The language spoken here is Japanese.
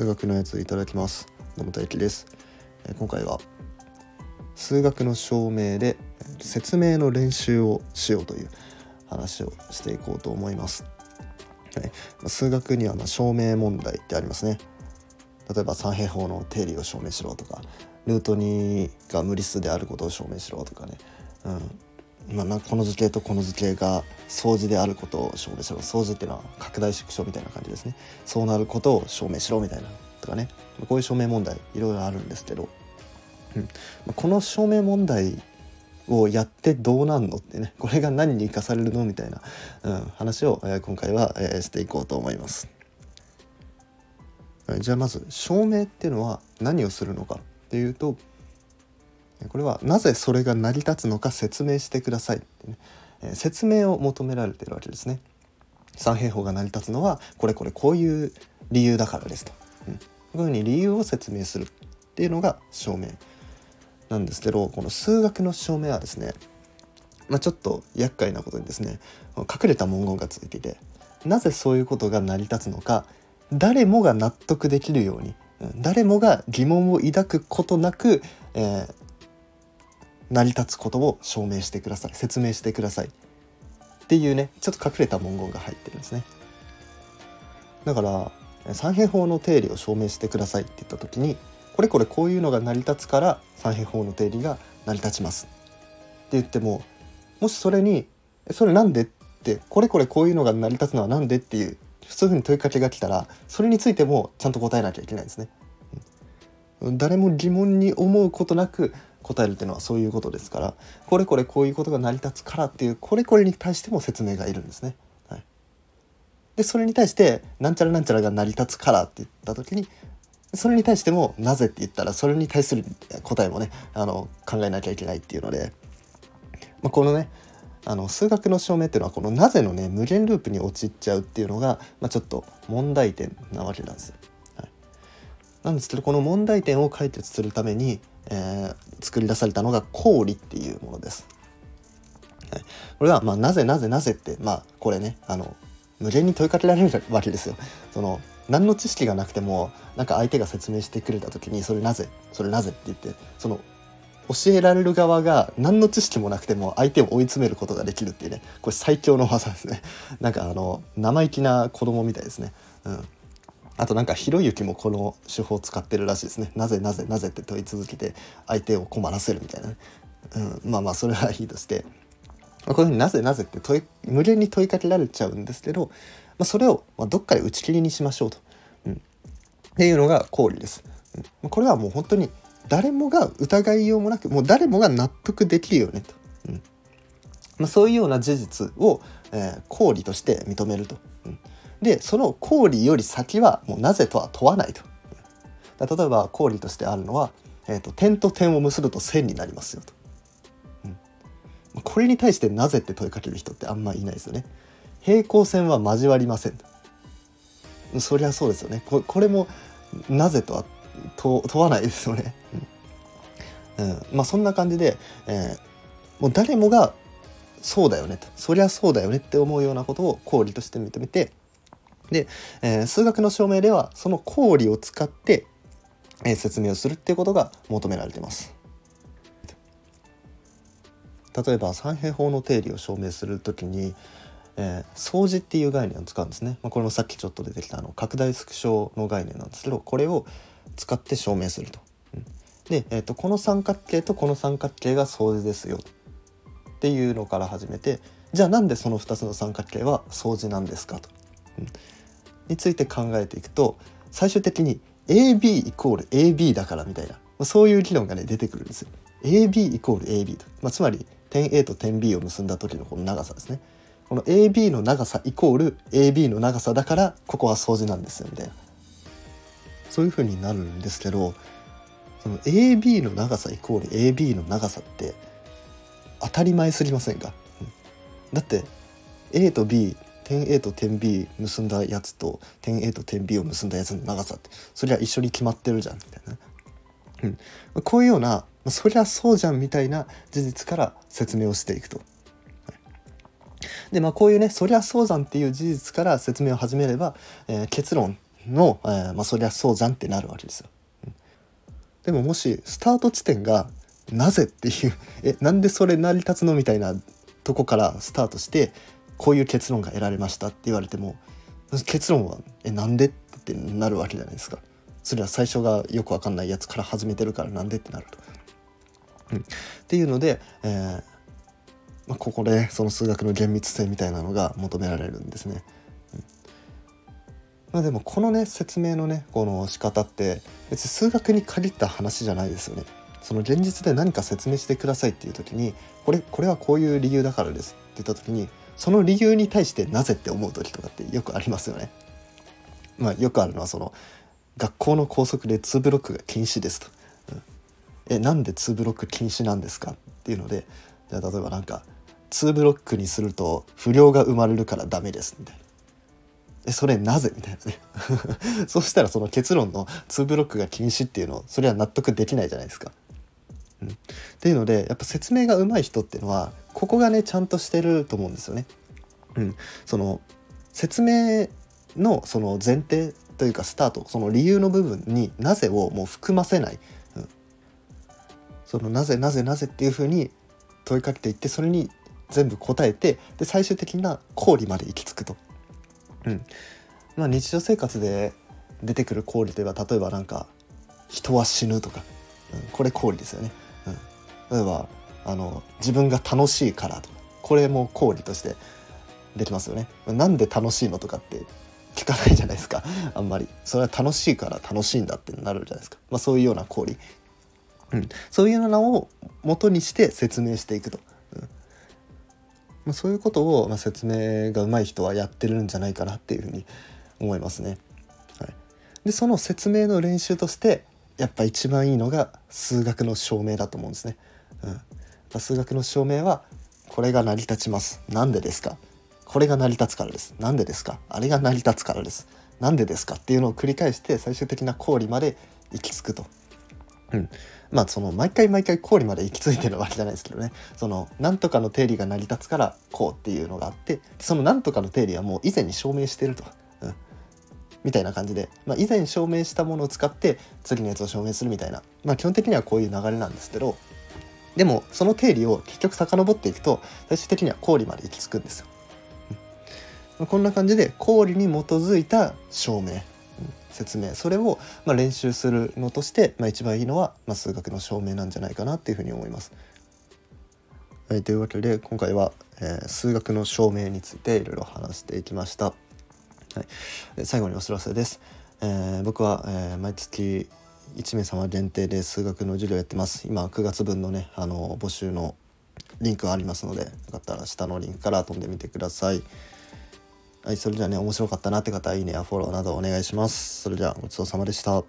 数学のやついただきます。野本幸です。え今回は数学の証明で説明の練習をしようという話をしていこうと思います。はい。数学にはま証明問題ってありますね。例えば三平方の定理を証明しろとかルート2が無理数であることを証明しろとかね、うん。まあ、この図形とこの図形が相似であることを証明しろ。相似っていうのは拡大縮小みたいな感じですね。そうなることを証明しろみたいなとかねこういう証明問題いろいろあるんですけど、うん、この証明問題をやってどうなんのってねこれが何に生かされるのみたいな、うん、話を、えー、今回は、えー、していこうと思います。じゃあまず証明っていうのは何をするのかっていうとこれはなぜそれが成り立つのか説明してくださいってね、え、説明を求められてるわけですね。三平方が成り立つのはこれこれこういう理由だからですと、うん、こういうふうに理由を説明するっていうのが証明なんですけどこの数学の証明はですね、まあ、ちょっと厄介なことにですね隠れた文言がついていてなぜそういうことが成り立つのか誰もが納得できるように誰もが疑問を抱くことなく、えー、成り立つことを証明してください説明してくださいっていうねちょっと隠れた文言が入ってるんですねだから三平方の定理を証明してくださいって言った時にこれこれこういうのが成り立つから三平方の定理が成り立ちますって言ってももしそれに「それなんで?」ってこれこれこういうのが成り立つのは何でっていうそういうふうに問いかけが来たらそれについてもちゃんと答えなきゃいけないんですね。誰も疑問に思うことなく答えるっていうのはそういうことですからこれこれこういうことが成り立つからっていうこれこれに対しても説明がいるんですね。はい、でそれに対してなんちゃらなんちゃらが成り立つからって言った時にそれに対してもなぜって言ったらそれに対する答えもねあの考えなきゃいけないっていうので、まあ、このねあの数学の証明っていうのはこのなぜのね無限ループに陥っちゃうっていうのが、まあ、ちょっと問題点なわけなんですよ。なんですけどこの問題点を解決するために、えー、作り出されたのが公理っていうものです。はい、これは、まあ、なぜなぜなぜってまあこれねあの無限に問いかけられるわけですよ。その何の知識がなくてもなんか相手が説明してくれた時に「それなぜそれなぜ?」って言ってその教えられる側が何の知識もなくても相手を追い詰めることができるっていうねこれ最強の技ですねなんかあの生意気な子供みたいですねうんあとなんかひろゆきもこの手法を使ってるらしいですね。なぜなぜなぜって問い続けて相手を困らせるみたいな、うん、まあまあそれはいいとして。こういうふうになぜなぜって問い無限に問いかけられちゃうんですけどまあ、それをまどっかで打ち切りにしましょうと、うん、っていうのが公理です。うん、これはもう本当に誰もが疑いようもなくもう誰もが納得できるよねと、うん。まあ、そういうような事実を、えー、公理として認めると。うん、でその公理より先はもうなぜとは問わないと。例えば公理としてあるのは、えーと、点と点を結ぶと線になりますよと。うん、これに対してなぜって問いかける人ってあんまいないですよね。平行線は交わりません。そりゃそうですよね。ここれもなぜとは問わないですよね、うん、うん、まあそんな感じで、えー、もう誰もがそうだよねと。そりゃそうだよねって思うようなことを公理として認めてで、えー、数学の証明ではその公理を使って、えー、説明をするっていうことが求められてます。例えば三平方の定理を証明するときに、えー、相似っていう概念を使うんですね、まあ、これもさっきちょっと出てきたあの拡大縮小の概念なんですけどこれを使って証明すると。うん、で、えーと、この三角形とこの三角形が相似ですよっていうのから始めてじゃあなんでその2つの三角形は相似なんですかと、うん、について考えていくと最終的に AB イコール AB だからみたいなそういう議論がね出てくるんですよ。AB イコール AB と、まあ、つまり点 A と点 B を結んだ時のこの長さですね。この AB の長さイコール AB の長さだからここは相似なんですよみたいなそういう風になるんですけどその AB の長さイコール AB の長さって当たり前すぎませんか、うん、だって A と B 点 A と点 B 結んだやつと点 A と点 B を結んだやつの長さってそりゃ一緒に決まってるじゃんみたいな、うん、こういうようなそりゃそうじゃんみたいな事実から説明をしていくと。でまあこういうねそりゃそうじゃんっていう事実から説明を始めれば、えー、結論の、えー、まあ、そりゃそうじゃんってなるわけですよ。でももしスタート地点がなぜっていうえなんでそれ成り立つのみたいなとこからスタートしてこういう結論が得られましたって言われても結論は「えなんで?」ってなるわけじゃないですか。それは最初がよくわかんないやつから始めてるからなんでってなると。うん、っていうので、えーまあ、ここでその数学の厳密性みたいなのが求められるんですね。うんまあ、でもこのね説明のねこの仕方って別に数学に限った話じゃないですよね。その現実で何か説明してくださいっていう時にこれこれはこういう理由だからですって言った時にその理由に対してなぜって思う時とかってよくありますよね。まあ、よくあるのはその学校の校則で2ブロックが禁止ですと。うん、えなんで2ブロック禁止なんですかっていうのでじゃ例えばなんか2ブロックにすると不良が生まれるからダメですみたいな。えそれなぜみたいなね そしたらその結論の2ブロックが禁止っていうのそれは納得できないじゃないですか。うん、っていうのでやっぱ説明が上手い人っていうのはここがねちゃんとしてると思うんですよね。うん、その説明のその前提というかスタートその理由の部分になぜをもう含ませない、うん、そのなぜなぜなぜっていうふうに問いかけていってそれに全部答えてで最終的な公理まで行き着くと。うん。まあ、日常生活で出てくる公理といえば例えばなんか「人は死ぬ」とか、うん、これ公理ですよね。うん、例えばあの自分が楽しいからとかこれも公理としてできますよね。なんで楽しいのとかって聞かないじゃないですか。あんまり。それは楽しいから楽しいんだってなるじゃないですか、まあ、そういうような行為、うん、そういうのを元にして説明していくと、うん。まあ、そういうことを、まあ、説明が上手い人はやってるんじゃないかなっていうふうに思いますね。はい、でその説明の練習としてやっぱ一番いいのが数学の証明だと思うんですね。うん、やっぱ数学の証明はこれが成り立ちます。なんでですか？これが成り立つからです。なんでですか？あれが成り立つからです。なんでですか？っていうのを繰り返して最終的な公理まで行き着くと。うん、まあその毎回毎回公理まで行き着いてるわけじゃないですけどね。そのなんとかの定理が成り立つからこうっていうのがあってそのなんとかの定理はもう以前に証明してると、うん、みたいな感じで、まあ、以前証明したものを使って次のやつを証明するみたいな、まあ、基本的にはこういう流れなんですけどでもその定理を結局遡っていくと最終的には公理まで行き着くんですよ。こんな感じで公理に基づいた証明説明それをま練習するのとして、まあ、一番いいのは、ま数学の証明なんじゃないかなっていうふうに思います。はい、というわけで今回は、えー、数学の証明についていろいろ話していきました。はい、最後にお知らせです。えー、僕は、えー、毎月1名様限定で数学の授業やってます。今9月分のねあの募集のリンクがありますのでよかったら下のリンクから飛んでみてください。はい、それじゃあね、面白かったなって方は、いいねやフォローなどお願いします。それじゃあ、ごちそうさまでした。